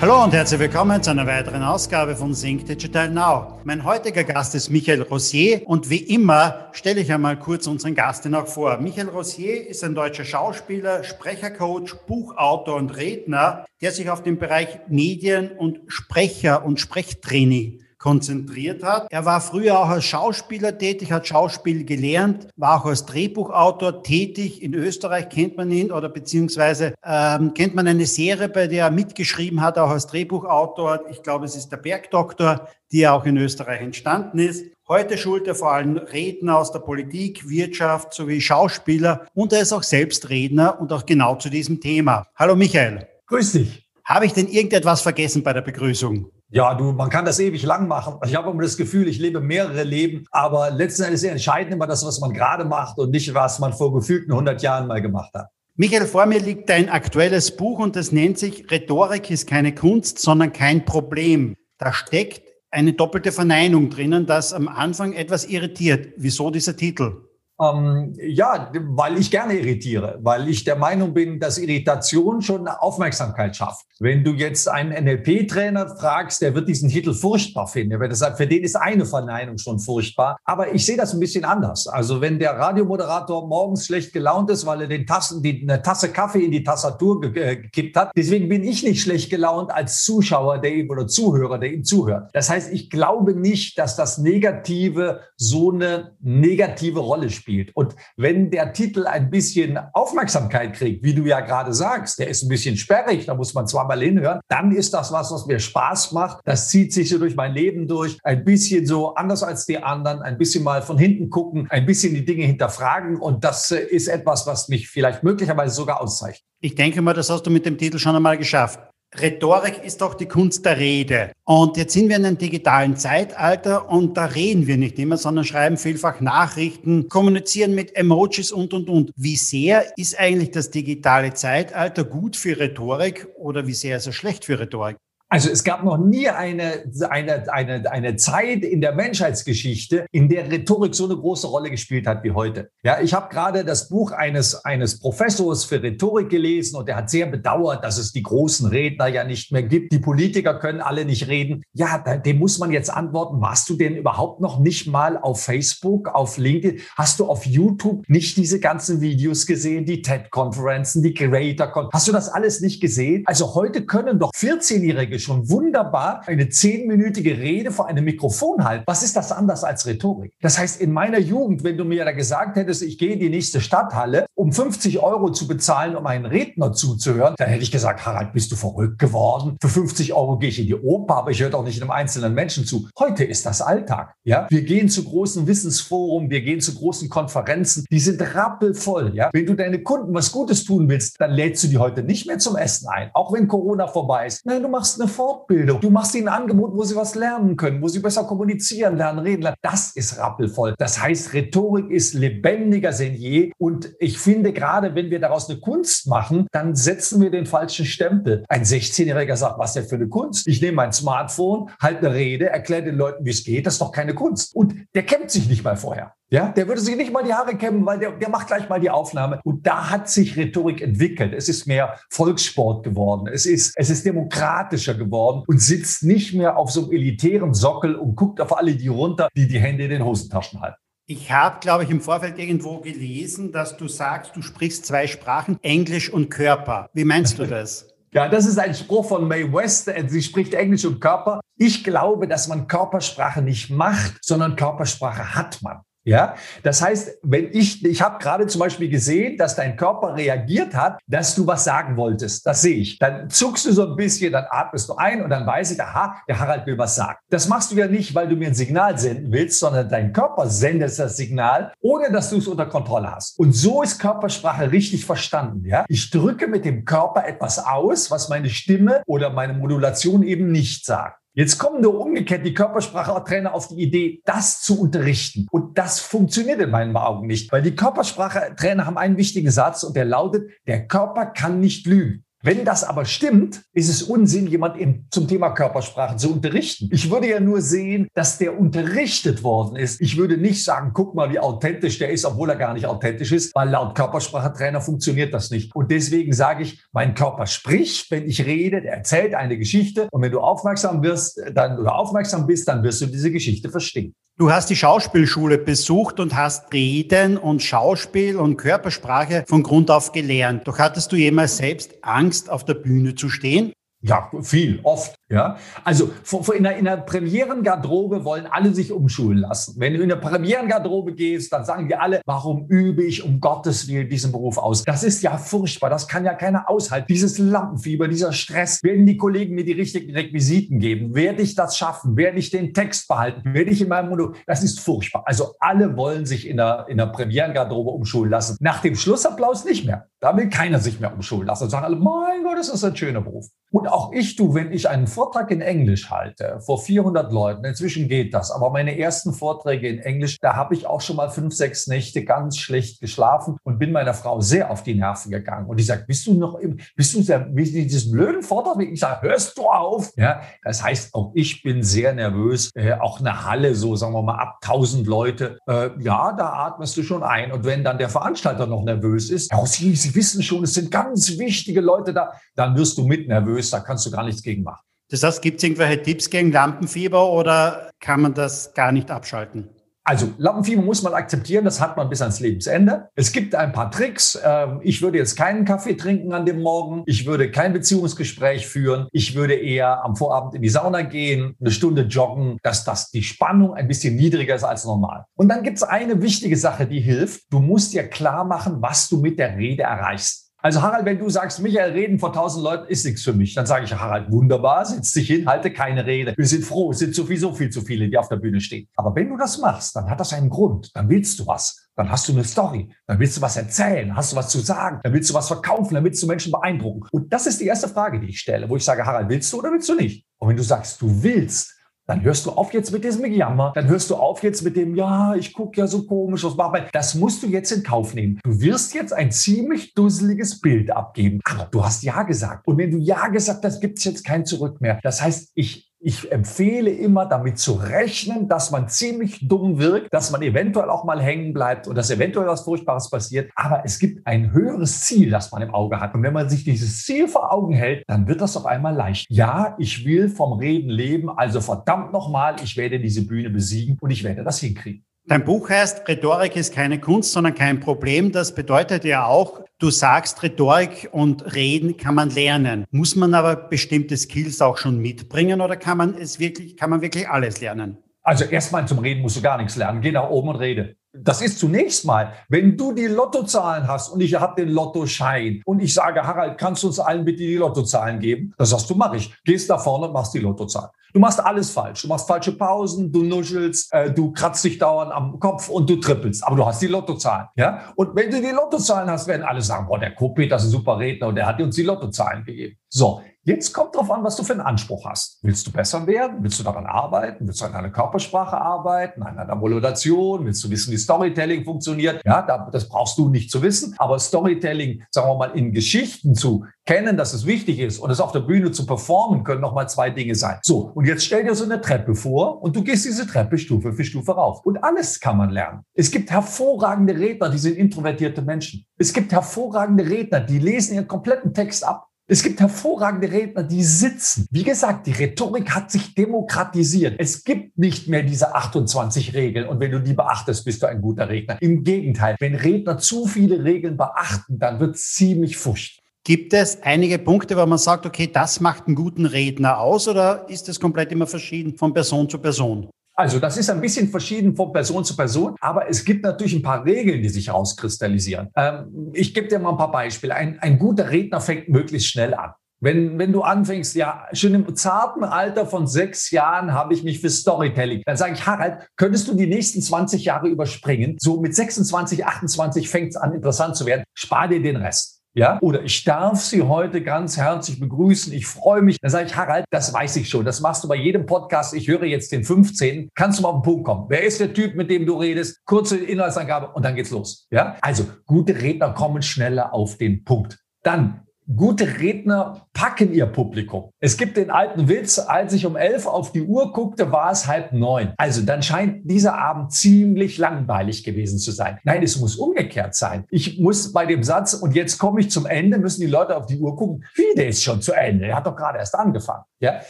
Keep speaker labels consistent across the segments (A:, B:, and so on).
A: Hallo und herzlich willkommen zu einer weiteren Ausgabe von Sync Digital Now. Mein heutiger Gast ist Michael Rossier und wie immer stelle ich einmal kurz unseren Gast noch vor. Michael Rossier ist ein deutscher Schauspieler, Sprechercoach, Buchautor und Redner, der sich auf den Bereich Medien und Sprecher und Sprechtraining konzentriert hat. Er war früher auch als Schauspieler tätig, hat Schauspiel gelernt, war auch als Drehbuchautor tätig. In Österreich kennt man ihn oder beziehungsweise ähm, kennt man eine Serie, bei der er mitgeschrieben hat, auch als Drehbuchautor. Ich glaube, es ist der Bergdoktor, die auch in Österreich entstanden ist. Heute schult er vor allem Redner aus der Politik, Wirtschaft sowie Schauspieler und er ist auch selbst Redner und auch genau zu diesem Thema. Hallo Michael.
B: Grüß dich.
A: Habe ich denn irgendetwas vergessen bei der Begrüßung?
B: Ja, du, man kann das ewig lang machen. Ich habe immer das Gefühl, ich lebe mehrere Leben, aber letzten Endes entscheidend immer das, was man gerade macht und nicht, was man vor gefühlten 100 Jahren mal gemacht hat.
A: Michael, vor mir liegt ein aktuelles Buch und das nennt sich Rhetorik ist keine Kunst, sondern kein Problem. Da steckt eine doppelte Verneinung drinnen, das am Anfang etwas irritiert. Wieso dieser Titel?
B: Ähm, ja, weil ich gerne irritiere, weil ich der Meinung bin, dass Irritation schon Aufmerksamkeit schafft. Wenn du jetzt einen NLP-Trainer fragst, der wird diesen Titel furchtbar finden. Er sagt, für den ist eine Verneinung schon furchtbar. Aber ich sehe das ein bisschen anders. Also wenn der Radiomoderator morgens schlecht gelaunt ist, weil er den Tassen, die, eine Tasse Kaffee in die Tastatur äh, gekippt hat, deswegen bin ich nicht schlecht gelaunt als Zuschauer, der ihm oder Zuhörer, der ihm zuhört. Das heißt, ich glaube nicht, dass das Negative so eine negative Rolle spielt spielt. Und wenn der Titel ein bisschen Aufmerksamkeit kriegt, wie du ja gerade sagst, der ist ein bisschen sperrig, da muss man zweimal hinhören, dann ist das was, was mir Spaß macht. Das zieht sich so durch mein Leben durch. Ein bisschen so anders als die anderen, ein bisschen mal von hinten gucken, ein bisschen die Dinge hinterfragen. Und das äh, ist etwas, was mich vielleicht möglicherweise sogar auszeichnet.
A: Ich denke mal, das hast du mit dem Titel schon einmal geschafft. Rhetorik ist doch die Kunst der Rede. Und jetzt sind wir in einem digitalen Zeitalter und da reden wir nicht immer, sondern schreiben vielfach Nachrichten, kommunizieren mit Emojis und, und, und. Wie sehr ist eigentlich das digitale Zeitalter gut für Rhetorik oder wie sehr ist es schlecht für Rhetorik?
B: Also es gab noch nie eine, eine, eine, eine Zeit in der Menschheitsgeschichte, in der Rhetorik so eine große Rolle gespielt hat wie heute. Ja, ich habe gerade das Buch eines, eines Professors für Rhetorik gelesen und der hat sehr bedauert, dass es die großen Redner ja nicht mehr gibt. Die Politiker können alle nicht reden. Ja, dem muss man jetzt antworten, warst du denn überhaupt noch nicht mal auf Facebook, auf LinkedIn? Hast du auf YouTube nicht diese ganzen Videos gesehen, die TED-Konferenzen, die Creator-Konferenzen? Hast du das alles nicht gesehen? Also heute können doch 14-Jährige schon wunderbar eine zehnminütige Rede vor einem Mikrofon halten. Was ist das anders als Rhetorik? Das heißt, in meiner Jugend, wenn du mir da gesagt hättest, ich gehe in die nächste Stadthalle, um 50 Euro zu bezahlen, um einen Redner zuzuhören, dann hätte ich gesagt, Harald, bist du verrückt geworden? Für 50 Euro gehe ich in die Oper, aber ich höre doch nicht einem einzelnen Menschen zu. Heute ist das Alltag. Ja, wir gehen zu großen Wissensforum, wir gehen zu großen Konferenzen, die sind rappelvoll. Ja, wenn du deine Kunden was Gutes tun willst, dann lädst du die heute nicht mehr zum Essen ein, auch wenn Corona vorbei ist. Nein, du machst eine Fortbildung. Du machst ihnen ein Angebot, wo sie was lernen können, wo sie besser kommunizieren lernen, reden lernen. Das ist rappelvoll. Das heißt, Rhetorik ist lebendiger denn je. Und ich finde, gerade wenn wir daraus eine Kunst machen, dann setzen wir den falschen Stempel. Ein 16-Jähriger sagt, was ist denn für eine Kunst? Ich nehme mein Smartphone, halte eine Rede, erkläre den Leuten, wie es geht. Das ist doch keine Kunst. Und der kennt sich nicht mal vorher. Ja, der würde sich nicht mal die Haare kämmen, weil der, der macht gleich mal die Aufnahme. Und da hat sich Rhetorik entwickelt. Es ist mehr Volkssport geworden. Es ist, es ist demokratischer geworden und sitzt nicht mehr auf so einem elitären Sockel und guckt auf alle die runter, die die Hände in den Hosentaschen halten.
A: Ich habe, glaube ich, im Vorfeld irgendwo gelesen, dass du sagst, du sprichst zwei Sprachen, Englisch und Körper. Wie meinst du das?
B: Ja, das ist ein Spruch von Mae West. Sie spricht Englisch und Körper. Ich glaube, dass man Körpersprache nicht macht, sondern Körpersprache hat man. Ja, das heißt, wenn ich, ich habe gerade zum Beispiel gesehen, dass dein Körper reagiert hat, dass du was sagen wolltest. Das sehe ich. Dann zuckst du so ein bisschen, dann atmest du ein und dann weiß ich, aha, der Harald will was sagen. Das machst du ja nicht, weil du mir ein Signal senden willst, sondern dein Körper sendet das Signal, ohne dass du es unter Kontrolle hast. Und so ist Körpersprache richtig verstanden. Ja, ich drücke mit dem Körper etwas aus, was meine Stimme oder meine Modulation eben nicht sagt. Jetzt kommen nur umgekehrt die Körpersprache-Trainer auf die Idee, das zu unterrichten. Und das funktioniert in meinen Augen nicht, weil die Körpersprache-Trainer haben einen wichtigen Satz und der lautet, der Körper kann nicht lügen. Wenn das aber stimmt, ist es Unsinn, jemand zum Thema Körpersprache zu unterrichten. Ich würde ja nur sehen, dass der unterrichtet worden ist. Ich würde nicht sagen, guck mal, wie authentisch der ist, obwohl er gar nicht authentisch ist, weil laut Körpersprachetrainer funktioniert das nicht. Und deswegen sage ich, mein Körper spricht, wenn ich rede, der erzählt eine Geschichte und wenn du aufmerksam wirst, dann oder aufmerksam bist, dann wirst du diese Geschichte verstehen.
A: Du hast die Schauspielschule besucht und hast Reden und Schauspiel und Körpersprache von Grund auf gelernt. Doch hattest du jemals selbst Angst, auf der Bühne zu stehen?
B: Ja, viel, oft. Ja, also in der, in der Premierengarderobe wollen alle sich umschulen lassen. Wenn du in der Premierengarderobe gehst, dann sagen die alle, warum übe ich um Gottes Willen diesen Beruf aus? Das ist ja furchtbar. Das kann ja keiner aushalten. Dieses Lampenfieber, dieser Stress. Werden die Kollegen mir die richtigen Requisiten geben? Werde ich das schaffen? Werde ich den Text behalten? Werde ich in meinem Mono? Das ist furchtbar. Also alle wollen sich in der, in der Premierengarderobe umschulen lassen. Nach dem Schlussapplaus nicht mehr. Da will keiner sich mehr umschulen lassen und sagen alle, mein Gott, das ist ein schöner Beruf. Und auch ich, du, wenn ich einen Vortrag in Englisch halte, vor 400 Leuten, inzwischen geht das, aber meine ersten Vorträge in Englisch, da habe ich auch schon mal fünf, sechs Nächte ganz schlecht geschlafen und bin meiner Frau sehr auf die Nerven gegangen. Und die sagt, bist du noch im, bist du sehr, wie dieses blöden Vortrag? Ich sage, hörst du auf? Ja, das heißt, auch ich bin sehr nervös. Äh, auch eine Halle, so sagen wir mal ab 1000 Leute, äh, ja, da atmest du schon ein. Und wenn dann der Veranstalter noch nervös ist, ja, Sie, Sie wissen schon, es sind ganz wichtige Leute da, dann wirst du mit nervös, da kannst du gar nichts gegen machen.
A: Das heißt, gibt es irgendwelche Tipps gegen Lampenfieber oder kann man das gar nicht abschalten?
B: Also Lampenfieber muss man akzeptieren, das hat man bis ans Lebensende. Es gibt ein paar Tricks. Ähm, ich würde jetzt keinen Kaffee trinken an dem Morgen. Ich würde kein Beziehungsgespräch führen. Ich würde eher am Vorabend in die Sauna gehen, eine Stunde joggen, dass das die Spannung ein bisschen niedriger ist als normal. Und dann gibt es eine wichtige Sache, die hilft. Du musst dir klar machen, was du mit der Rede erreichst. Also Harald, wenn du sagst, Michael, reden vor tausend Leuten ist nichts für mich, dann sage ich, Harald, wunderbar, setz dich hin, halte keine Rede. Wir sind froh, es sind sowieso viel zu viele, die auf der Bühne stehen. Aber wenn du das machst, dann hat das einen Grund, dann willst du was. Dann hast du eine Story, dann willst du was erzählen, hast du was zu sagen, dann willst du was verkaufen, dann willst du Menschen beeindrucken. Und das ist die erste Frage, die ich stelle, wo ich sage, Harald, willst du oder willst du nicht? Und wenn du sagst, du willst, dann hörst du auf jetzt mit diesem Jammer. Dann hörst du auf jetzt mit dem, ja, ich gucke ja so komisch, ich. Das musst du jetzt in Kauf nehmen. Du wirst jetzt ein ziemlich dusseliges Bild abgeben. Aber du hast Ja gesagt. Und wenn du Ja gesagt hast, gibt es jetzt kein Zurück mehr. Das heißt, ich ich empfehle immer damit zu rechnen, dass man ziemlich dumm wirkt, dass man eventuell auch mal hängen bleibt und dass eventuell was Furchtbares passiert. Aber es gibt ein höheres Ziel, das man im Auge hat. Und wenn man sich dieses Ziel vor Augen hält, dann wird das auf einmal leicht. Ja, ich will vom Reden leben, also verdammt nochmal, ich werde diese Bühne besiegen und ich werde das hinkriegen.
A: Dein Buch heißt, Rhetorik ist keine Kunst, sondern kein Problem. Das bedeutet ja auch, du sagst, Rhetorik und Reden kann man lernen. Muss man aber bestimmte Skills auch schon mitbringen oder kann man es wirklich, kann man wirklich alles lernen?
B: Also erstmal zum Reden musst du gar nichts lernen. Geh nach oben und rede. Das ist zunächst mal, wenn du die Lottozahlen hast und ich habe den Lottoschein und ich sage, Harald, kannst du uns allen bitte die Lottozahlen geben? Das sagst du, mach ich. Gehst da vorne und machst die Lottozahlen. Du machst alles falsch. Du machst falsche Pausen, du nuschelst, äh, du kratzt dich dauernd am Kopf und du trippelst. Aber du hast die Lottozahlen. Ja? Und wenn du die Lottozahlen hast, werden alle sagen, boah, der Kopi, das ist ein super Redner und der hat uns die Lottozahlen gegeben. So, Jetzt kommt drauf an, was du für einen Anspruch hast. Willst du besser werden? Willst du daran arbeiten? Willst du an deiner Körpersprache arbeiten? An deiner Modulation? Willst du wissen, wie Storytelling funktioniert? Ja, das brauchst du nicht zu wissen. Aber Storytelling, sagen wir mal, in Geschichten zu kennen, dass es wichtig ist und es auf der Bühne zu performen, können nochmal zwei Dinge sein. So, und jetzt stell dir so eine Treppe vor und du gehst diese Treppe Stufe für Stufe rauf. Und alles kann man lernen. Es gibt hervorragende Redner, die sind introvertierte Menschen. Es gibt hervorragende Redner, die lesen ihren kompletten Text ab es gibt hervorragende Redner, die sitzen. Wie gesagt, die Rhetorik hat sich demokratisiert. Es gibt nicht mehr diese 28 Regeln und wenn du die beachtest, bist du ein guter Redner. Im Gegenteil, wenn Redner zu viele Regeln beachten, dann wird es ziemlich furcht.
A: Gibt es einige Punkte, wo man sagt, okay, das macht einen guten Redner aus oder ist es komplett immer verschieden von Person zu Person?
B: Also das ist ein bisschen verschieden von Person zu Person, aber es gibt natürlich ein paar Regeln, die sich herauskristallisieren. Ähm, ich gebe dir mal ein paar Beispiele. Ein, ein guter Redner fängt möglichst schnell an. Wenn, wenn du anfängst, ja, schon im zarten Alter von sechs Jahren habe ich mich für Storytelling. Dann sage ich, Harald, könntest du die nächsten 20 Jahre überspringen? So mit 26, 28 fängt es an, interessant zu werden. Spar dir den Rest. Ja? Oder ich darf Sie heute ganz herzlich begrüßen. Ich freue mich. Dann sage ich, Harald, das weiß ich schon. Das machst du bei jedem Podcast. Ich höre jetzt den 15. Kannst du mal auf den Punkt kommen? Wer ist der Typ, mit dem du redest? Kurze Inhaltsangabe und dann geht's los. Ja? Also gute Redner kommen schneller auf den Punkt. Dann Gute Redner packen ihr Publikum. Es gibt den alten Witz, als ich um elf auf die Uhr guckte, war es halb neun. Also dann scheint dieser Abend ziemlich langweilig gewesen zu sein. Nein, es muss umgekehrt sein. Ich muss bei dem Satz, und jetzt komme ich zum Ende, müssen die Leute auf die Uhr gucken, wie, der ist schon zu Ende. Er hat doch gerade erst angefangen. Ja,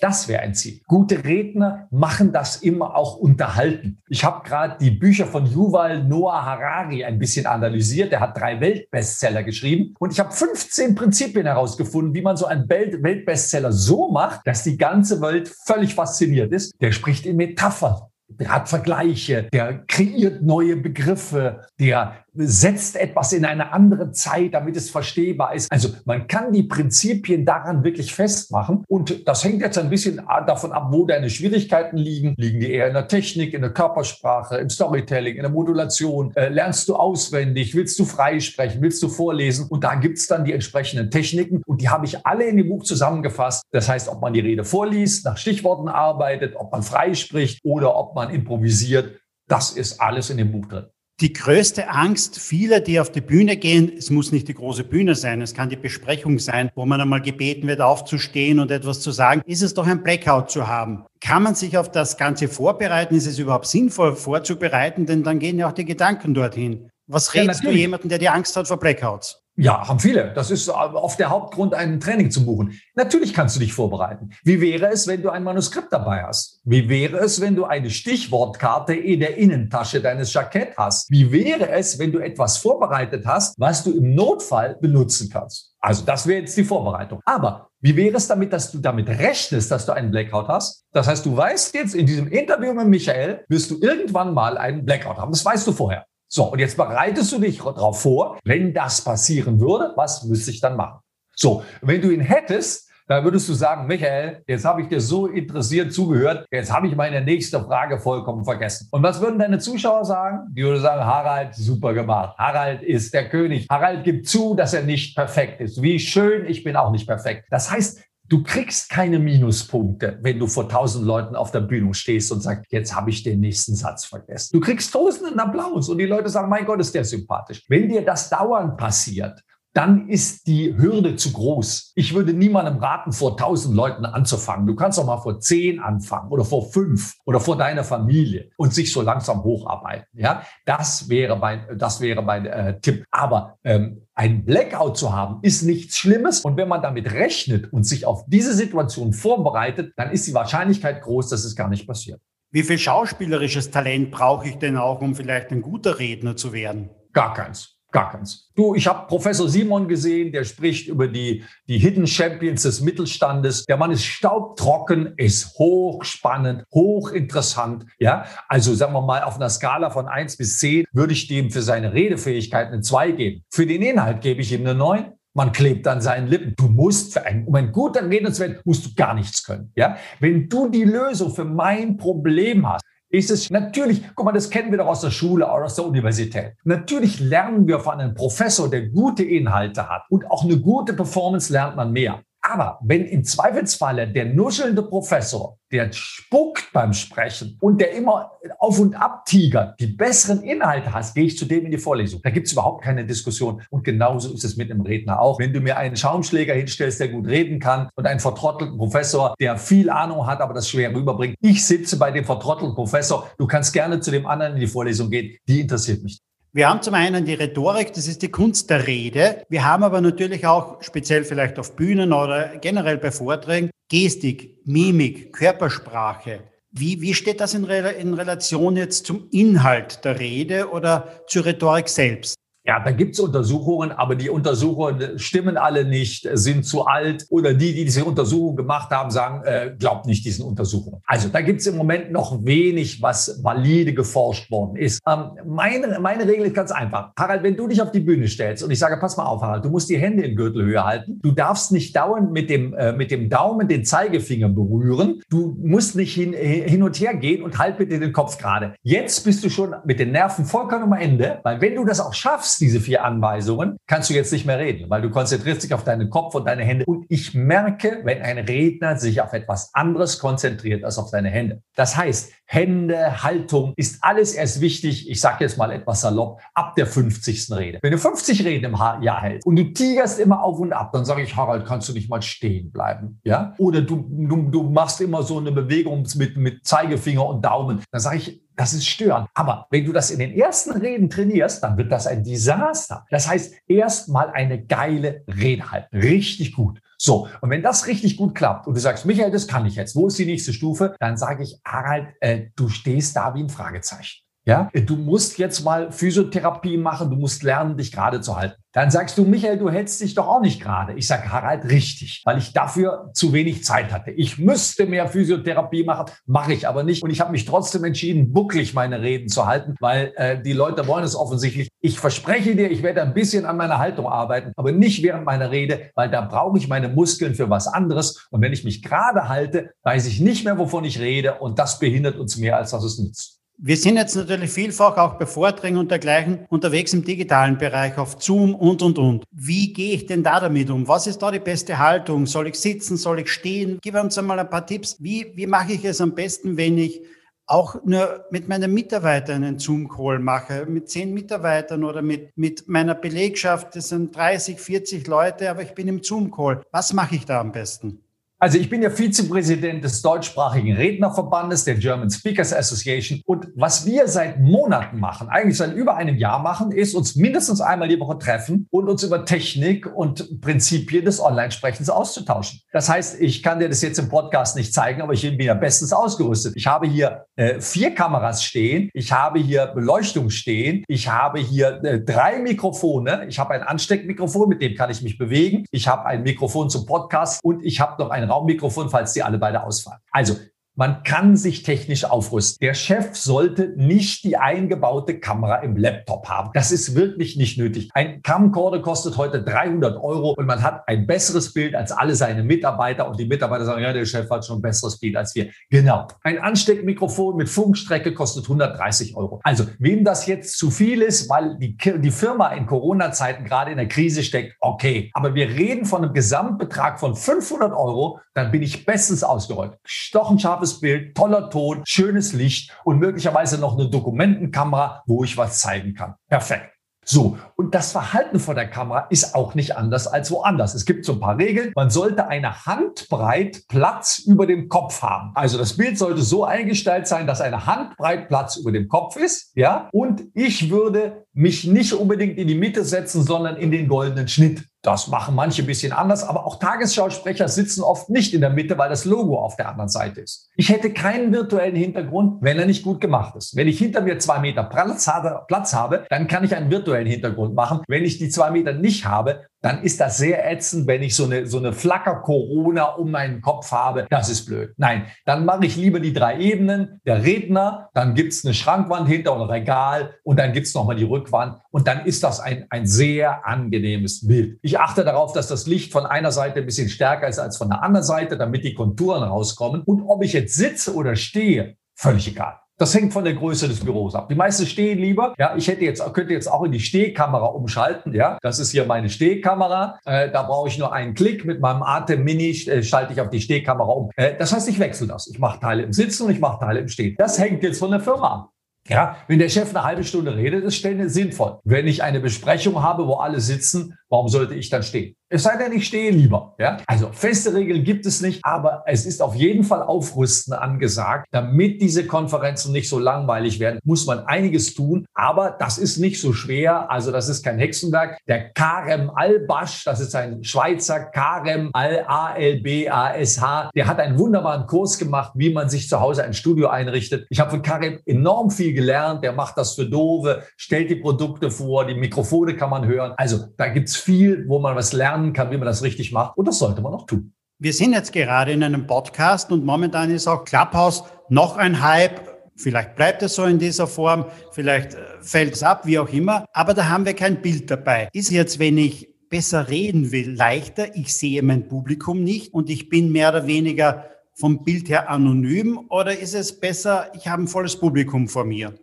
B: das wäre ein Ziel. Gute Redner machen das immer auch unterhalten. Ich habe gerade die Bücher von Yuval Noah Harari ein bisschen analysiert. Er hat drei Weltbestseller geschrieben und ich habe 15 Prinzipien herausgefunden, wie man so einen Weltbestseller so macht, dass die ganze Welt völlig fasziniert ist. Der spricht in Metaphern. Der hat Vergleiche, der kreiert neue Begriffe, der setzt etwas in eine andere Zeit, damit es verstehbar ist. Also man kann die Prinzipien daran wirklich festmachen. Und das hängt jetzt ein bisschen davon ab, wo deine Schwierigkeiten liegen. Liegen die eher in der Technik, in der Körpersprache, im Storytelling, in der Modulation? Äh, lernst du auswendig? Willst du freisprechen? Willst du vorlesen? Und da gibt's dann die entsprechenden Techniken. Und die habe ich alle in dem Buch zusammengefasst. Das heißt, ob man die Rede vorliest, nach Stichworten arbeitet, ob man freispricht oder ob man improvisiert. Das ist alles in dem Buch drin
A: die größte Angst vieler, die auf die Bühne gehen, es muss nicht die große Bühne sein, es kann die Besprechung sein, wo man einmal gebeten wird, aufzustehen und etwas zu sagen, ist es doch ein Blackout zu haben. Kann man sich auf das Ganze vorbereiten? Ist es überhaupt sinnvoll vorzubereiten? Denn dann gehen ja auch die Gedanken dorthin. Was rätst ja, du jemandem, der die Angst hat vor Blackouts?
B: Ja, haben viele. Das ist oft der Hauptgrund, ein Training zu buchen. Natürlich kannst du dich vorbereiten. Wie wäre es, wenn du ein Manuskript dabei hast? Wie wäre es, wenn du eine Stichwortkarte in der Innentasche deines Jackett hast? Wie wäre es, wenn du etwas vorbereitet hast, was du im Notfall benutzen kannst? Also das wäre jetzt die Vorbereitung. Aber wie wäre es damit, dass du damit rechnest, dass du einen Blackout hast? Das heißt, du weißt jetzt in diesem Interview mit Michael, wirst du irgendwann mal einen Blackout haben. Das weißt du vorher. So, und jetzt bereitest du dich darauf vor, wenn das passieren würde, was müsste ich dann machen? So, wenn du ihn hättest, dann würdest du sagen, Michael, jetzt habe ich dir so interessiert zugehört, jetzt habe ich meine nächste Frage vollkommen vergessen. Und was würden deine Zuschauer sagen? Die würden sagen, Harald, super gemacht. Harald ist der König. Harald gibt zu, dass er nicht perfekt ist. Wie schön, ich bin auch nicht perfekt. Das heißt, Du kriegst keine Minuspunkte, wenn du vor tausend Leuten auf der Bühne stehst und sagst, jetzt habe ich den nächsten Satz vergessen. Du kriegst tausenden Applaus und die Leute sagen, mein Gott, ist der sympathisch. Wenn dir das dauernd passiert, dann ist die Hürde zu groß. Ich würde niemandem raten, vor tausend Leuten anzufangen. Du kannst auch mal vor zehn anfangen oder vor fünf oder vor deiner Familie und sich so langsam hocharbeiten. Ja, das wäre mein, das wäre mein äh, Tipp. Aber ähm, ein Blackout zu haben, ist nichts Schlimmes. Und wenn man damit rechnet und sich auf diese Situation vorbereitet, dann ist die Wahrscheinlichkeit groß, dass es gar nicht passiert.
A: Wie viel schauspielerisches Talent brauche ich denn auch, um vielleicht ein guter Redner zu werden?
B: Gar keins. Gar keins. Du, ich habe Professor Simon gesehen, der spricht über die, die Hidden Champions des Mittelstandes. Der Mann ist staubtrocken, ist hochspannend, hochinteressant. Ja, also sagen wir mal, auf einer Skala von eins bis zehn würde ich dem für seine Redefähigkeit eine zwei geben. Für den Inhalt gebe ich ihm eine neun. Man klebt an seinen Lippen. Du musst für einen, um ein guter Redner zu werden, musst du gar nichts können. Ja, wenn du die Lösung für mein Problem hast, ist es natürlich, guck mal, das kennen wir doch aus der Schule oder aus der Universität. Natürlich lernen wir von einem Professor, der gute Inhalte hat und auch eine gute Performance lernt man mehr. Aber wenn im Zweifelsfalle der nuschelnde Professor, der spuckt beim Sprechen und der immer auf und ab tigert, die besseren Inhalte hast, gehe ich zu dem in die Vorlesung. Da gibt es überhaupt keine Diskussion. Und genauso ist es mit dem Redner auch. Wenn du mir einen Schaumschläger hinstellst, der gut reden kann und einen vertrottelten Professor, der viel Ahnung hat, aber das schwer rüberbringt. Ich sitze bei dem vertrottelten Professor. Du kannst gerne zu dem anderen in die Vorlesung gehen. Die interessiert mich.
A: Wir haben zum einen die Rhetorik, das ist die Kunst der Rede. Wir haben aber natürlich auch speziell vielleicht auf Bühnen oder generell bei Vorträgen Gestik, Mimik, Körpersprache. Wie, wie steht das in, Re in Relation jetzt zum Inhalt der Rede oder zur Rhetorik selbst?
B: Ja, da gibt's Untersuchungen, aber die Untersuchungen stimmen alle nicht, sind zu alt oder die, die diese Untersuchung gemacht haben, sagen, äh, glaubt nicht diesen Untersuchungen. Also da gibt's im Moment noch wenig, was valide geforscht worden ist. Ähm, meine, meine Regel ist ganz einfach. Harald, wenn du dich auf die Bühne stellst und ich sage, pass mal auf, Harald, du musst die Hände in Gürtelhöhe halten. Du darfst nicht dauernd mit dem, äh, mit dem Daumen den Zeigefinger berühren. Du musst nicht hin, hin und her gehen und halt bitte den Kopf gerade. Jetzt bist du schon mit den Nerven vollkommen am Ende, weil wenn du das auch schaffst, schaffst diese vier Anweisungen, kannst du jetzt nicht mehr reden, weil du konzentrierst dich auf deinen Kopf und deine Hände. Und ich merke, wenn ein Redner sich auf etwas anderes konzentriert als auf seine Hände. Das heißt, Hände, Haltung ist alles erst wichtig, ich sage jetzt mal etwas salopp, ab der 50. Rede. Wenn du 50 Reden im Jahr hältst und du tigerst immer auf und ab, dann sage ich, Harald, kannst du nicht mal stehen bleiben? Ja? Oder du, du, du machst immer so eine Bewegung mit, mit Zeigefinger und Daumen. Dann sage ich, das ist störend. Aber wenn du das in den ersten Reden trainierst, dann wird das ein Desaster. Das heißt, erstmal eine geile Rede halten. Richtig gut. So, und wenn das richtig gut klappt und du sagst, Michael, das kann ich jetzt, wo ist die nächste Stufe? Dann sage ich, Harald, äh, du stehst da wie ein Fragezeichen. Ja, du musst jetzt mal Physiotherapie machen, du musst lernen, dich gerade zu halten. Dann sagst du, Michael, du hältst dich doch auch nicht gerade. Ich sage, Harald, richtig, weil ich dafür zu wenig Zeit hatte. Ich müsste mehr Physiotherapie machen, mache ich aber nicht. Und ich habe mich trotzdem entschieden, bucklig meine Reden zu halten, weil äh, die Leute wollen es offensichtlich. Ich verspreche dir, ich werde ein bisschen an meiner Haltung arbeiten, aber nicht während meiner Rede, weil da brauche ich meine Muskeln für was anderes. Und wenn ich mich gerade halte, weiß ich nicht mehr, wovon ich rede. Und das behindert uns mehr, als dass es nützt.
A: Wir sind jetzt natürlich vielfach auch bei Vorträgen und dergleichen unterwegs im digitalen Bereich auf Zoom und, und, und. Wie gehe ich denn da damit um? Was ist da die beste Haltung? Soll ich sitzen? Soll ich stehen? Gib uns einmal ein paar Tipps. Wie, wie mache ich es am besten, wenn ich auch nur mit meinen Mitarbeitern einen Zoom-Call mache, mit zehn Mitarbeitern oder mit, mit meiner Belegschaft, das sind 30, 40 Leute, aber ich bin im Zoom-Call. Was mache ich da am besten?
B: Also ich bin ja Vizepräsident des deutschsprachigen Rednerverbandes, der German Speakers Association. Und was wir seit Monaten machen, eigentlich seit über einem Jahr machen, ist uns mindestens einmal die Woche treffen und uns über Technik und Prinzipien des Online-Sprechens auszutauschen. Das heißt, ich kann dir das jetzt im Podcast nicht zeigen, aber ich bin ja bestens ausgerüstet. Ich habe hier äh, vier Kameras stehen, ich habe hier Beleuchtung stehen, ich habe hier äh, drei Mikrofone, ich habe ein Ansteckmikrofon, mit dem kann ich mich bewegen, ich habe ein Mikrofon zum Podcast und ich habe noch ein Raummikrofon, falls die alle beide ausfallen. Also man kann sich technisch aufrüsten. Der Chef sollte nicht die eingebaute Kamera im Laptop haben. Das ist wirklich nicht nötig. Ein Camcorder kostet heute 300 Euro und man hat ein besseres Bild als alle seine Mitarbeiter und die Mitarbeiter sagen, ja, der Chef hat schon ein besseres Bild als wir. Genau. Ein Ansteckmikrofon mit Funkstrecke kostet 130 Euro. Also, wem das jetzt zu viel ist, weil die, die Firma in Corona-Zeiten gerade in der Krise steckt, okay. Aber wir reden von einem Gesamtbetrag von 500 Euro, dann bin ich bestens ausgerollt. Stochenscharf scharfes Bild, toller Ton, schönes Licht und möglicherweise noch eine Dokumentenkamera, wo ich was zeigen kann. Perfekt. So, und das Verhalten vor der Kamera ist auch nicht anders als woanders. Es gibt so ein paar Regeln. Man sollte eine Handbreit Platz über dem Kopf haben. Also das Bild sollte so eingestellt sein, dass eine Handbreit Platz über dem Kopf ist. Ja, und ich würde mich nicht unbedingt in die Mitte setzen, sondern in den goldenen Schnitt. Das machen manche ein bisschen anders, aber auch Tagesschausprecher sitzen oft nicht in der Mitte, weil das Logo auf der anderen Seite ist. Ich hätte keinen virtuellen Hintergrund, wenn er nicht gut gemacht ist. Wenn ich hinter mir zwei Meter Platz habe, dann kann ich einen virtuellen Hintergrund machen. Wenn ich die zwei Meter nicht habe, dann ist das sehr ätzend, wenn ich so eine, so eine Flacker-Corona um meinen Kopf habe. Das ist blöd. Nein, dann mache ich lieber die drei Ebenen. Der Redner, dann gibt's eine Schrankwand hinter und ein Regal und dann gibt's nochmal die Rückwand. Und dann ist das ein, ein sehr angenehmes Bild. Ich achte darauf, dass das Licht von einer Seite ein bisschen stärker ist als von der anderen Seite, damit die Konturen rauskommen. Und ob ich jetzt sitze oder stehe, völlig egal. Das hängt von der Größe des Büros ab. Die meisten stehen lieber. Ja, ich hätte jetzt, könnte jetzt auch in die Stehkamera umschalten. Ja, das ist hier meine Stehkamera. Äh, da brauche ich nur einen Klick. Mit meinem Atem Mini äh, schalte ich auf die Stehkamera um. Äh, das heißt, ich wechsle das. Ich mache Teile im Sitzen und ich mache Teile im Stehen. Das hängt jetzt von der Firma ab. Ja, wenn der Chef eine halbe Stunde redet, ist Stellen sinnvoll. Wenn ich eine Besprechung habe, wo alle sitzen, warum sollte ich dann stehen? Es sei denn, ich stehe lieber. Ja? Also feste Regeln gibt es nicht, aber es ist auf jeden Fall Aufrüsten angesagt. Damit diese Konferenzen nicht so langweilig werden, muss man einiges tun. Aber das ist nicht so schwer. Also das ist kein Hexenwerk. Der Karem Albasch, das ist ein Schweizer Karem Al-A-L-B-A-S-H, der hat einen wunderbaren Kurs gemacht, wie man sich zu Hause ein Studio einrichtet. Ich habe von Karem enorm viel gelernt. Der macht das für Dove, stellt die Produkte vor, die Mikrofone kann man hören. Also da gibt's viel, wo man was lernt lernen kann, wie man das richtig macht. Und das sollte man auch tun.
A: Wir sind jetzt gerade in einem Podcast und momentan ist auch Clubhouse noch ein Hype. Vielleicht bleibt es so in dieser Form, vielleicht äh, fällt es ab, wie auch immer. Aber da haben wir kein Bild dabei. Ist jetzt, wenn ich besser reden will, leichter. Ich sehe mein Publikum nicht und ich bin mehr oder weniger vom Bild her anonym oder ist es besser, ich habe ein volles Publikum vor mir?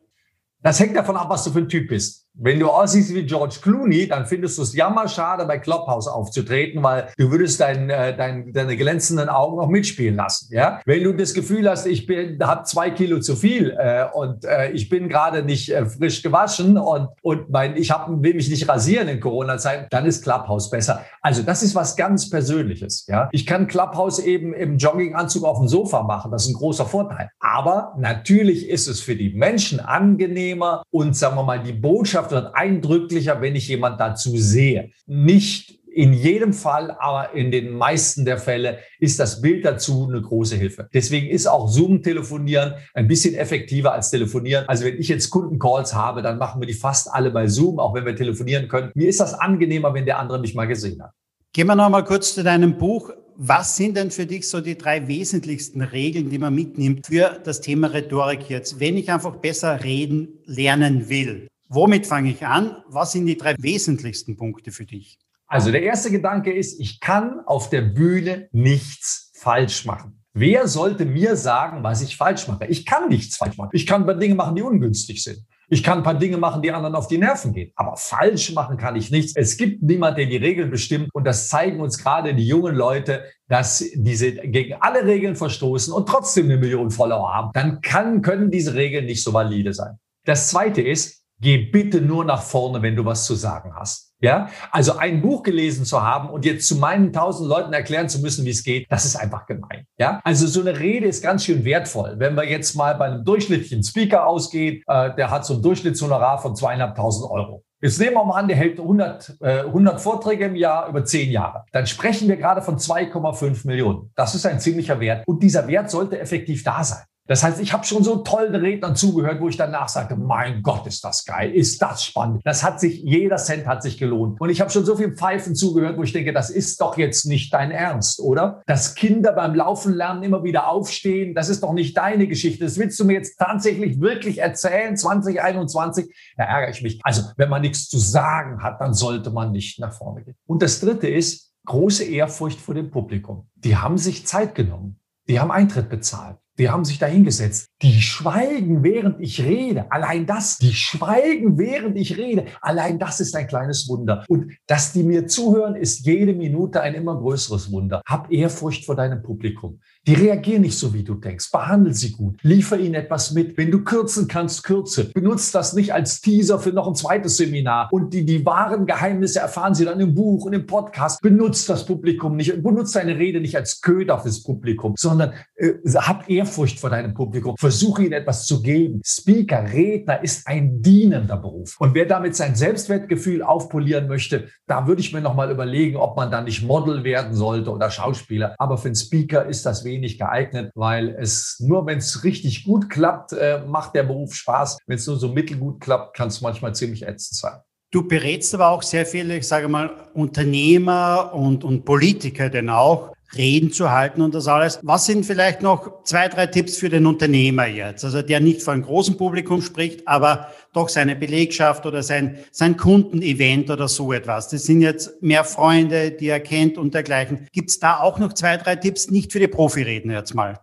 B: Das hängt davon ab, was du für ein Typ bist. Wenn du aussiehst wie George Clooney, dann findest du es jammerschade, bei Clubhouse aufzutreten, weil du würdest dein, äh, dein, deine glänzenden Augen auch mitspielen lassen. Ja? Wenn du das Gefühl hast, ich habe zwei Kilo zu viel äh, und äh, ich bin gerade nicht äh, frisch gewaschen und, und mein, ich hab, will mich nicht rasieren in Corona-Zeiten, dann ist Clubhouse besser. Also das ist was ganz Persönliches. Ja? Ich kann Clubhouse eben im Jogginganzug auf dem Sofa machen. Das ist ein großer Vorteil. Aber natürlich ist es für die Menschen angenehmer und sagen wir mal, die Botschaft wird eindrücklicher, wenn ich jemand dazu sehe. Nicht in jedem Fall, aber in den meisten der Fälle ist das Bild dazu eine große Hilfe. Deswegen ist auch Zoom-Telefonieren ein bisschen effektiver als Telefonieren. Also wenn ich jetzt Kundencalls habe, dann machen wir die fast alle bei Zoom, auch wenn wir telefonieren können. Mir ist das angenehmer, wenn der andere mich mal gesehen hat.
A: Gehen wir noch mal kurz zu deinem Buch. Was sind denn für dich so die drei wesentlichsten Regeln, die man mitnimmt für das Thema Rhetorik jetzt, wenn ich einfach besser reden lernen will? Womit fange ich an? Was sind die drei wesentlichsten Punkte für dich?
B: Also der erste Gedanke ist, ich kann auf der Bühne nichts falsch machen. Wer sollte mir sagen, was ich falsch mache? Ich kann nichts falsch machen. Ich kann ein paar Dinge machen, die ungünstig sind. Ich kann ein paar Dinge machen, die anderen auf die Nerven gehen. Aber falsch machen kann ich nichts. Es gibt niemand, der die Regeln bestimmt. Und das zeigen uns gerade die jungen Leute, dass diese gegen alle Regeln verstoßen und trotzdem eine Million Follower haben. Dann kann, können diese Regeln nicht so valide sein. Das zweite ist, Geh bitte nur nach vorne, wenn du was zu sagen hast. Ja, also ein Buch gelesen zu haben und jetzt zu meinen tausend Leuten erklären zu müssen, wie es geht, das ist einfach gemein. Ja, also so eine Rede ist ganz schön wertvoll. Wenn wir jetzt mal bei einem durchschnittlichen Speaker ausgehen, äh, der hat so ein Durchschnittshonorar von zweieinhalbtausend Euro. Jetzt nehmen wir mal an, der hält 100, äh, 100 Vorträge im Jahr über zehn Jahre. Dann sprechen wir gerade von 2,5 Millionen. Das ist ein ziemlicher Wert. Und dieser Wert sollte effektiv da sein. Das heißt, ich habe schon so tollen Rednern zugehört, wo ich danach sagte, mein Gott, ist das geil, ist das spannend. Das hat sich, jeder Cent hat sich gelohnt. Und ich habe schon so viel Pfeifen zugehört, wo ich denke, das ist doch jetzt nicht dein Ernst, oder? Dass Kinder beim Laufen lernen immer wieder aufstehen, das ist doch nicht deine Geschichte. Das willst du mir jetzt tatsächlich wirklich erzählen, 2021? Da ärgere ich mich. Also, wenn man nichts zu sagen hat, dann sollte man nicht nach vorne gehen. Und das Dritte ist, große Ehrfurcht vor dem Publikum. Die haben sich Zeit genommen. Die haben Eintritt bezahlt. Die haben sich da hingesetzt. Die schweigen, während ich rede. Allein das, die schweigen, während ich rede. Allein das ist ein kleines Wunder. Und dass die mir zuhören, ist jede Minute ein immer größeres Wunder. Hab Ehrfurcht vor deinem Publikum. Die reagieren nicht so, wie du denkst. Behandle sie gut. Liefer ihnen etwas mit. Wenn du kürzen kannst, kürze. Benutzt das nicht als Teaser für noch ein zweites Seminar. Und die, die wahren Geheimnisse erfahren sie dann im Buch und im Podcast. Benutzt das Publikum nicht. Benutzt deine Rede nicht als Köder fürs Publikum, sondern äh, hab Ehrfurcht vor deinem Publikum versuche ihnen etwas zu geben. Speaker, Redner ist ein dienender Beruf. Und wer damit sein Selbstwertgefühl aufpolieren möchte, da würde ich mir nochmal überlegen, ob man da nicht Model werden sollte oder Schauspieler. Aber für einen Speaker ist das wenig geeignet, weil es nur, wenn es richtig gut klappt, äh, macht der Beruf Spaß. Wenn es nur so mittelgut klappt, kann es manchmal ziemlich ätzend sein.
A: Du berätst aber auch sehr viele, ich sage mal, Unternehmer und, und Politiker denn auch, Reden zu halten und das alles. Was sind vielleicht noch zwei, drei Tipps für den Unternehmer jetzt? Also der nicht vor einem großen Publikum spricht, aber doch seine Belegschaft oder sein, sein Kundenevent oder so etwas. Das sind jetzt mehr Freunde, die er kennt und dergleichen. Gibt es da auch noch zwei, drei Tipps, nicht für die Profiredner jetzt mal?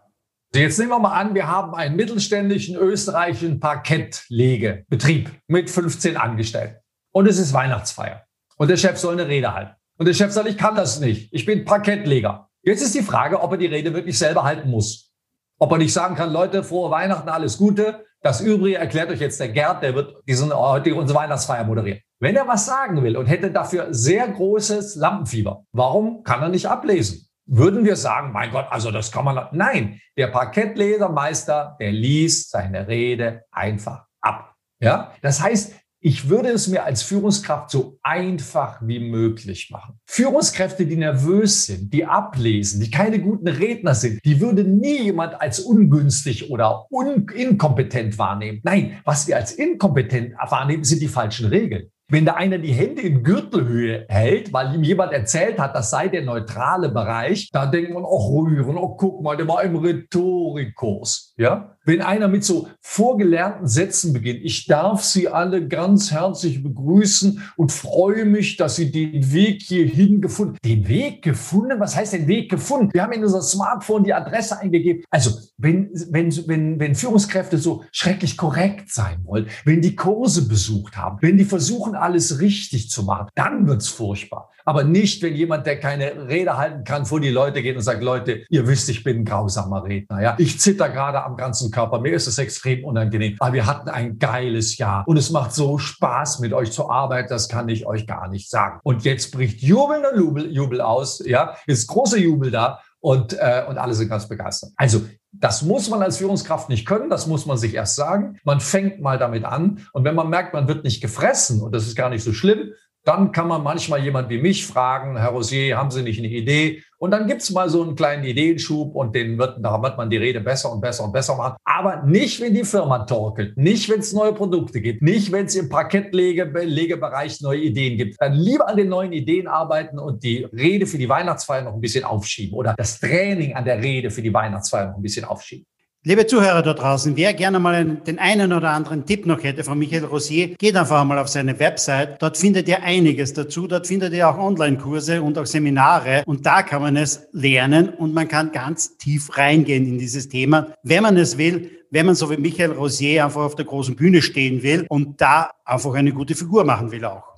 B: Also jetzt nehmen wir mal an, wir haben einen mittelständischen österreichischen Parkettlegebetrieb mit 15 Angestellten. Und es ist Weihnachtsfeier. Und der Chef soll eine Rede halten. Und der Chef sagt, ich kann das nicht. Ich bin Parkettleger. Jetzt ist die Frage, ob er die Rede wirklich selber halten muss. Ob er nicht sagen kann, Leute, frohe Weihnachten, alles Gute. Das Übrige erklärt euch jetzt der Gerd, der wird diesen heutige unsere Weihnachtsfeier moderieren. Wenn er was sagen will und hätte dafür sehr großes Lampenfieber, warum kann er nicht ablesen? Würden wir sagen, mein Gott, also das kann man. Nein, der Parkettlesermeister, der liest seine Rede einfach ab. Ja, das heißt, ich würde es mir als Führungskraft so einfach wie möglich machen. Führungskräfte, die nervös sind, die ablesen, die keine guten Redner sind, die würde nie jemand als ungünstig oder un inkompetent wahrnehmen. Nein, was wir als inkompetent wahrnehmen, sind die falschen Regeln. Wenn da einer die Hände in Gürtelhöhe hält, weil ihm jemand erzählt hat, das sei der neutrale Bereich, da denkt man, oh, rühren, oh, guck mal, der war im Rhetorikkurs. Ja? Wenn einer mit so vorgelernten Sätzen beginnt, ich darf Sie alle ganz herzlich begrüßen und freue mich, dass Sie den Weg hierhin gefunden Den Weg gefunden? Was heißt den Weg gefunden? Wir haben in unser Smartphone die Adresse eingegeben. Also, wenn, wenn, wenn, wenn Führungskräfte so schrecklich korrekt sein wollen, wenn die Kurse besucht haben, wenn die versuchen, alles richtig zu machen, dann wird's furchtbar. Aber nicht, wenn jemand, der keine Rede halten kann, vor die Leute geht und sagt, Leute, ihr wisst, ich bin ein grausamer Redner. Ja? Ich zitter gerade am ganzen Körper. Mir ist es extrem unangenehm. Aber wir hatten ein geiles Jahr und es macht so Spaß, mit euch zu arbeiten. Das kann ich euch gar nicht sagen. Und jetzt bricht Jubel und Jubel, aus. Ja, ist großer Jubel da und, äh, und alle sind ganz begeistert. Also das muss man als Führungskraft nicht können, das muss man sich erst sagen. Man fängt mal damit an und wenn man merkt, man wird nicht gefressen und das ist gar nicht so schlimm, dann kann man manchmal jemand wie mich fragen, Herr Rosier, haben Sie nicht eine Idee? Und dann gibt's mal so einen kleinen Ideenschub und den wird, da wird man die Rede besser und besser und besser machen. Aber nicht, wenn die Firma torkelt, nicht, wenn es neue Produkte gibt, nicht, wenn es im Parkettlegebereich neue Ideen gibt. Dann lieber an den neuen Ideen arbeiten und die Rede für die Weihnachtsfeier noch ein bisschen aufschieben oder das Training an der Rede für die Weihnachtsfeier noch ein bisschen aufschieben.
A: Liebe Zuhörer da draußen, wer gerne mal den einen oder anderen Tipp noch hätte von Michael Rosier, geht einfach mal auf seine Website. Dort findet ihr einiges dazu. Dort findet ihr auch Online-Kurse und auch Seminare. Und da kann man es lernen und man kann ganz tief reingehen in dieses Thema, wenn man es will wenn man so wie Michael Rosier einfach auf der großen Bühne stehen will und da einfach eine gute Figur machen will auch.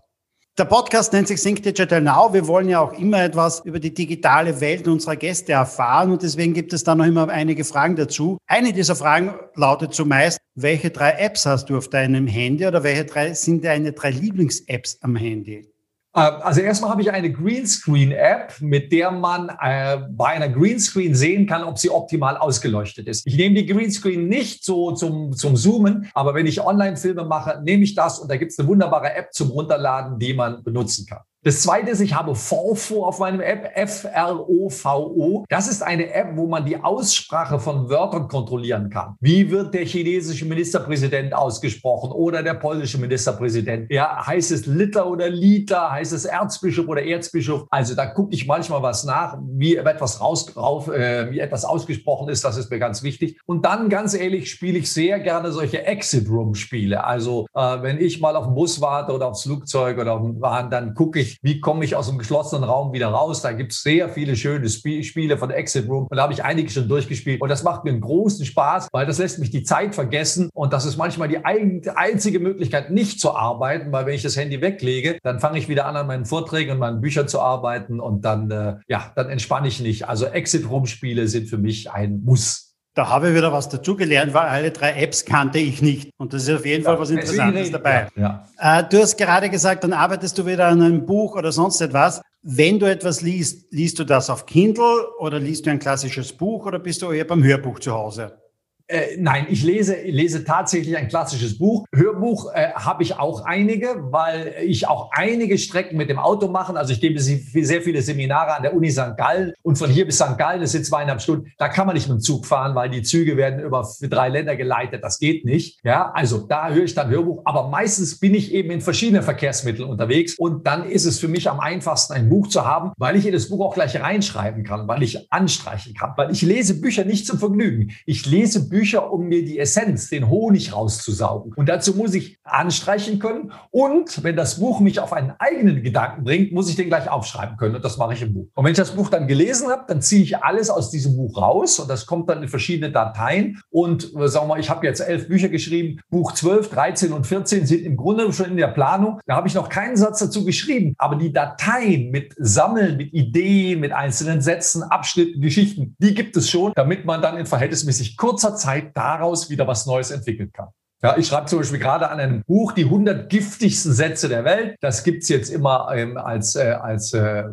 A: Der Podcast nennt sich Think Digital Now. Wir wollen ja auch immer etwas über die digitale Welt unserer Gäste erfahren und deswegen gibt es da noch immer einige Fragen dazu. Eine dieser Fragen lautet zumeist, welche drei Apps hast du auf deinem Handy oder welche drei sind deine drei Lieblings-Apps am Handy?
B: Ähm, also erstmal habe ich eine Greenscreen-App, mit der man äh, bei einer Greenscreen sehen kann, ob sie optimal ausgeleuchtet ist. Ich nehme die Greenscreen nicht so zum, zum Zoomen, aber wenn ich Online-Filme mache, nehme ich das und da gibt es eine wunderbare App zum Runterladen, die man benutzen kann. Das zweite ist, ich habe FOFO auf meinem App, F-R-O-V-O. Das ist eine App, wo man die Aussprache von Wörtern kontrollieren kann. Wie wird der chinesische Ministerpräsident ausgesprochen oder der polnische Ministerpräsident? Ja, heißt es Liter oder Liter? Heißt es Erzbischof oder Erzbischof? Also da gucke ich manchmal was nach, wie etwas raus, drauf, äh, wie etwas ausgesprochen ist. Das ist mir ganz wichtig. Und dann, ganz ehrlich, spiele ich sehr gerne solche Exit-Room-Spiele. Also äh, wenn ich mal auf den Bus warte oder aufs Flugzeug oder auf den Bahn, dann gucke ich, wie komme ich aus dem geschlossenen Raum wieder raus. Da gibt es sehr viele schöne Spiele von Exit Room und da habe ich einige schon durchgespielt und das macht mir einen großen Spaß, weil das lässt mich die Zeit vergessen und das ist manchmal die einzige Möglichkeit, nicht zu arbeiten, weil wenn ich das Handy weglege, dann fange ich wieder an, an meinen Vorträgen und meinen Büchern zu arbeiten und dann, äh, ja, dann entspanne ich nicht. Also Exit Room Spiele sind für mich ein Muss.
A: Da habe ich wieder was dazugelernt, weil alle drei Apps kannte ich nicht. Und das ist auf jeden ja, Fall was Interessantes dabei. Ja, ja. Äh, du hast gerade gesagt, dann arbeitest du wieder an einem Buch oder sonst etwas. Wenn du etwas liest, liest du das auf Kindle oder liest du ein klassisches Buch oder bist du eher beim Hörbuch zu Hause?
B: Äh, nein, ich lese, lese tatsächlich ein klassisches Buch. Hörbuch äh, habe ich auch einige, weil ich auch einige Strecken mit dem Auto mache. Also ich gebe sehr viele Seminare an der Uni St. Gallen und von hier bis St. Gallen, das sind zweieinhalb Stunden. Da kann man nicht mit dem Zug fahren, weil die Züge werden über drei Länder geleitet. Das geht nicht. Ja, also da höre ich dann Hörbuch. Aber meistens bin ich eben in verschiedenen Verkehrsmitteln unterwegs und dann ist es für mich am einfachsten, ein Buch zu haben, weil ich in das Buch auch gleich reinschreiben kann, weil ich anstreichen kann, weil ich lese Bücher nicht zum Vergnügen. Ich lese Bücher Bücher, um mir die Essenz, den Honig rauszusaugen. Und dazu muss ich anstreichen können. Und wenn das Buch mich auf einen eigenen Gedanken bringt, muss ich den gleich aufschreiben können. Und das mache ich im Buch. Und wenn ich das Buch dann gelesen habe, dann ziehe ich alles aus diesem Buch raus. Und das kommt dann in verschiedene Dateien. Und äh, sagen wir mal, ich habe jetzt elf Bücher geschrieben. Buch 12, 13 und 14 sind im Grunde schon in der Planung. Da habe ich noch keinen Satz dazu geschrieben. Aber die Dateien mit Sammeln, mit Ideen, mit einzelnen Sätzen, Abschnitten, Geschichten, die gibt es schon, damit man dann in verhältnismäßig kurzer Zeit Zeit daraus wieder was Neues entwickeln kann. Ja, ich schreibe zum Beispiel gerade an einem Buch die 100 giftigsten Sätze der Welt. Das gibt's jetzt immer ähm, als, äh, als, äh,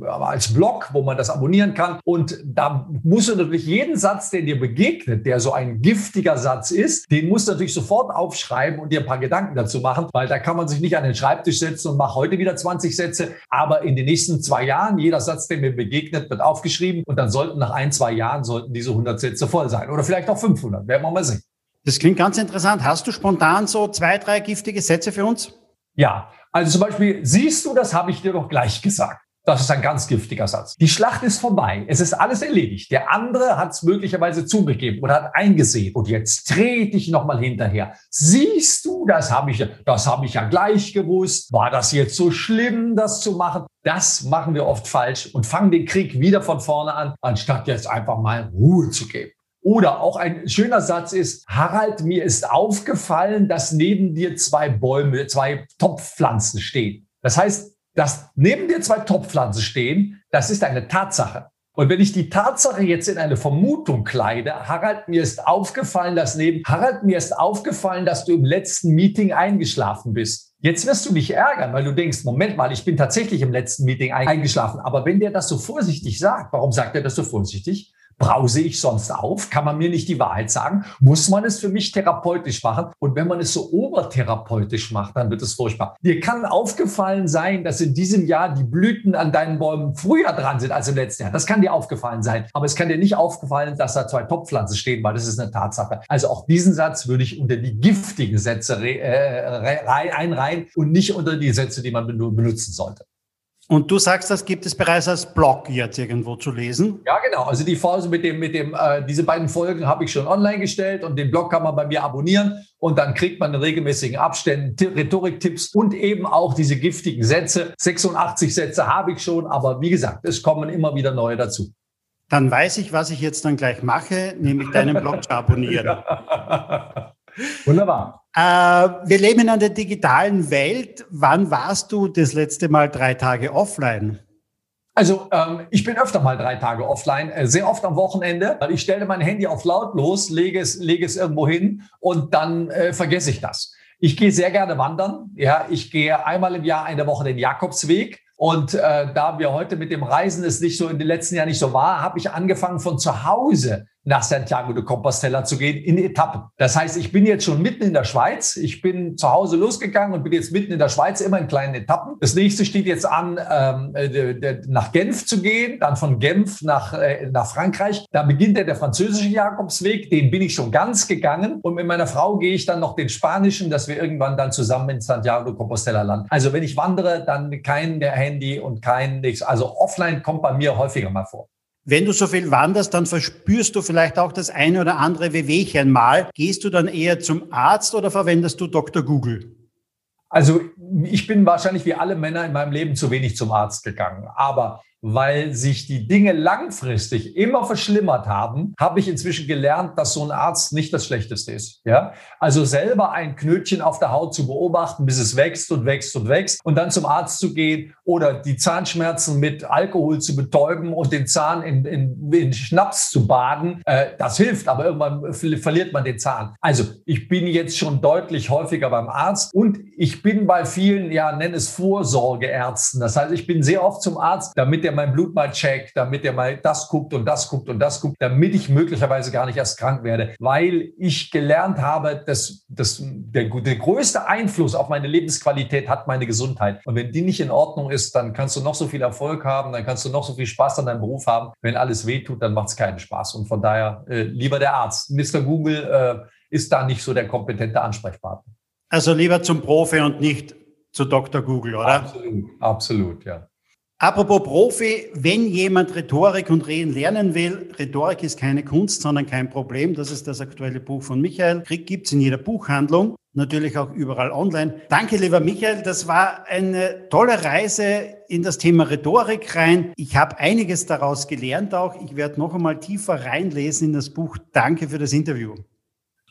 B: als Blog, wo man das abonnieren kann. Und da musst du natürlich jeden Satz, der dir begegnet, der so ein giftiger Satz ist, den musst du natürlich sofort aufschreiben und dir ein paar Gedanken dazu machen, weil da kann man sich nicht an den Schreibtisch setzen und macht heute wieder 20 Sätze. Aber in den nächsten zwei Jahren, jeder Satz, der mir begegnet, wird aufgeschrieben und dann sollten nach ein, zwei Jahren sollten diese 100 Sätze voll sein. Oder vielleicht auch 500, werden wir mal sehen.
A: Das klingt ganz interessant. Hast du spontan so zwei, drei giftige Sätze für uns?
B: Ja, also zum Beispiel, siehst du, das habe ich dir doch gleich gesagt. Das ist ein ganz giftiger Satz. Die Schlacht ist vorbei. Es ist alles erledigt. Der andere hat es möglicherweise zugegeben oder hat eingesehen. Und jetzt trete ich nochmal hinterher. Siehst du, das habe ich, das habe ich ja gleich gewusst. War das jetzt so schlimm, das zu machen? Das machen wir oft falsch und fangen den Krieg wieder von vorne an, anstatt jetzt einfach mal Ruhe zu geben. Oder auch ein schöner Satz ist, Harald, mir ist aufgefallen, dass neben dir zwei Bäume, zwei Topfpflanzen stehen. Das heißt, dass neben dir zwei Topfpflanzen stehen, das ist eine Tatsache. Und wenn ich die Tatsache jetzt in eine Vermutung kleide, Harald, mir ist aufgefallen, dass neben, Harald, mir ist aufgefallen, dass du im letzten Meeting eingeschlafen bist. Jetzt wirst du dich ärgern, weil du denkst, Moment mal, ich bin tatsächlich im letzten Meeting eingeschlafen. Aber wenn der das so vorsichtig sagt, warum sagt er das so vorsichtig? Brause ich sonst auf? Kann man mir nicht die Wahrheit sagen? Muss man es für mich therapeutisch machen? Und wenn man es so obertherapeutisch macht, dann wird es furchtbar. Dir kann aufgefallen sein, dass in diesem Jahr die Blüten an deinen Bäumen früher dran sind als im letzten Jahr. Das kann dir aufgefallen sein. Aber es kann dir nicht aufgefallen, dass da zwei Topfpflanzen stehen, weil das ist eine Tatsache. Also auch diesen Satz würde ich unter die giftigen Sätze äh, einreihen und nicht unter die Sätze, die man benutzen sollte.
A: Und du sagst, das gibt es bereits als Blog jetzt irgendwo zu lesen?
B: Ja, genau. Also die Phase mit dem, mit dem, äh, diese beiden Folgen habe ich schon online gestellt und den Blog kann man bei mir abonnieren und dann kriegt man in regelmäßigen Abständen Rhetoriktipps und eben auch diese giftigen Sätze. 86 Sätze habe ich schon, aber wie gesagt, es kommen immer wieder neue dazu.
A: Dann weiß ich, was ich jetzt dann gleich mache, nämlich deinen Blog zu abonnieren.
B: Wunderbar.
A: Äh, wir leben in einer digitalen Welt. Wann warst du das letzte Mal drei Tage offline?
B: Also ähm, ich bin öfter mal drei Tage offline, äh, sehr oft am Wochenende. weil Ich stelle mein Handy auf lautlos, lege es, lege es irgendwo hin und dann äh, vergesse ich das. Ich gehe sehr gerne wandern. Ja, ich gehe einmal im Jahr eine Woche den Jakobsweg. Und äh, da wir heute mit dem Reisen es nicht so in den letzten Jahren nicht so war, habe ich angefangen von zu Hause nach Santiago de Compostela zu gehen in Etappen. Das heißt, ich bin jetzt schon mitten in der Schweiz. Ich bin zu Hause losgegangen und bin jetzt mitten in der Schweiz, immer in kleinen Etappen. Das nächste steht jetzt an, ähm, äh, nach Genf zu gehen, dann von Genf nach, äh, nach Frankreich. Da beginnt der, der französische Jakobsweg, den bin ich schon ganz gegangen. Und mit meiner Frau gehe ich dann noch den spanischen, dass wir irgendwann dann zusammen in Santiago de Compostela landen. Also wenn ich wandere, dann kein Handy und kein nichts. Also offline kommt bei mir häufiger mal vor.
A: Wenn du so viel wanderst, dann verspürst du vielleicht auch das eine oder andere Wehwehchen mal. Gehst du dann eher zum Arzt oder verwendest du Dr. Google?
B: Also ich bin wahrscheinlich wie alle Männer in meinem Leben zu wenig zum Arzt gegangen. Aber weil sich die Dinge langfristig immer verschlimmert haben, habe ich inzwischen gelernt, dass so ein Arzt nicht das Schlechteste ist. Ja, also selber ein Knötchen auf der Haut zu beobachten, bis es wächst und wächst und wächst und dann zum Arzt zu gehen oder die Zahnschmerzen mit Alkohol zu betäuben und den Zahn in, in, in Schnaps zu baden, äh, das hilft, aber irgendwann verliert man den Zahn. Also ich bin jetzt schon deutlich häufiger beim Arzt und ich bin bei vielen, ja, nenn es Vorsorgeärzten. Das heißt, ich bin sehr oft zum Arzt, damit der der mein Blut mal checkt, damit er mal das guckt und das guckt und das guckt, damit ich möglicherweise gar nicht erst krank werde, weil ich gelernt habe, dass, dass der, der größte Einfluss auf meine Lebensqualität hat meine Gesundheit. Und wenn die nicht in Ordnung ist, dann kannst du noch so viel Erfolg haben, dann kannst du noch so viel Spaß an deinem Beruf haben. Wenn alles wehtut, dann macht es keinen Spaß. Und von daher äh, lieber der Arzt. Mr. Google äh, ist da nicht so der kompetente Ansprechpartner.
A: Also lieber zum Profi und nicht zu Dr. Google, oder?
B: Absolut, absolut, ja.
A: Apropos Profi, wenn jemand Rhetorik und Reden lernen will, Rhetorik ist keine Kunst, sondern kein Problem. Das ist das aktuelle Buch von Michael. Krieg gibt's in jeder Buchhandlung, natürlich auch überall online. Danke, lieber Michael. Das war eine tolle Reise in das Thema Rhetorik rein. Ich habe einiges daraus gelernt auch. Ich werde noch einmal tiefer reinlesen in das Buch. Danke für das Interview.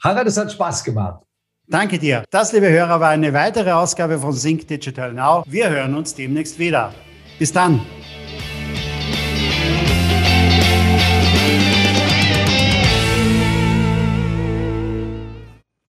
B: Harald, es hat Spaß gemacht.
A: Danke dir. Das, liebe Hörer, war eine weitere Ausgabe von Sync Digital Now. Wir hören uns demnächst wieder. Dann.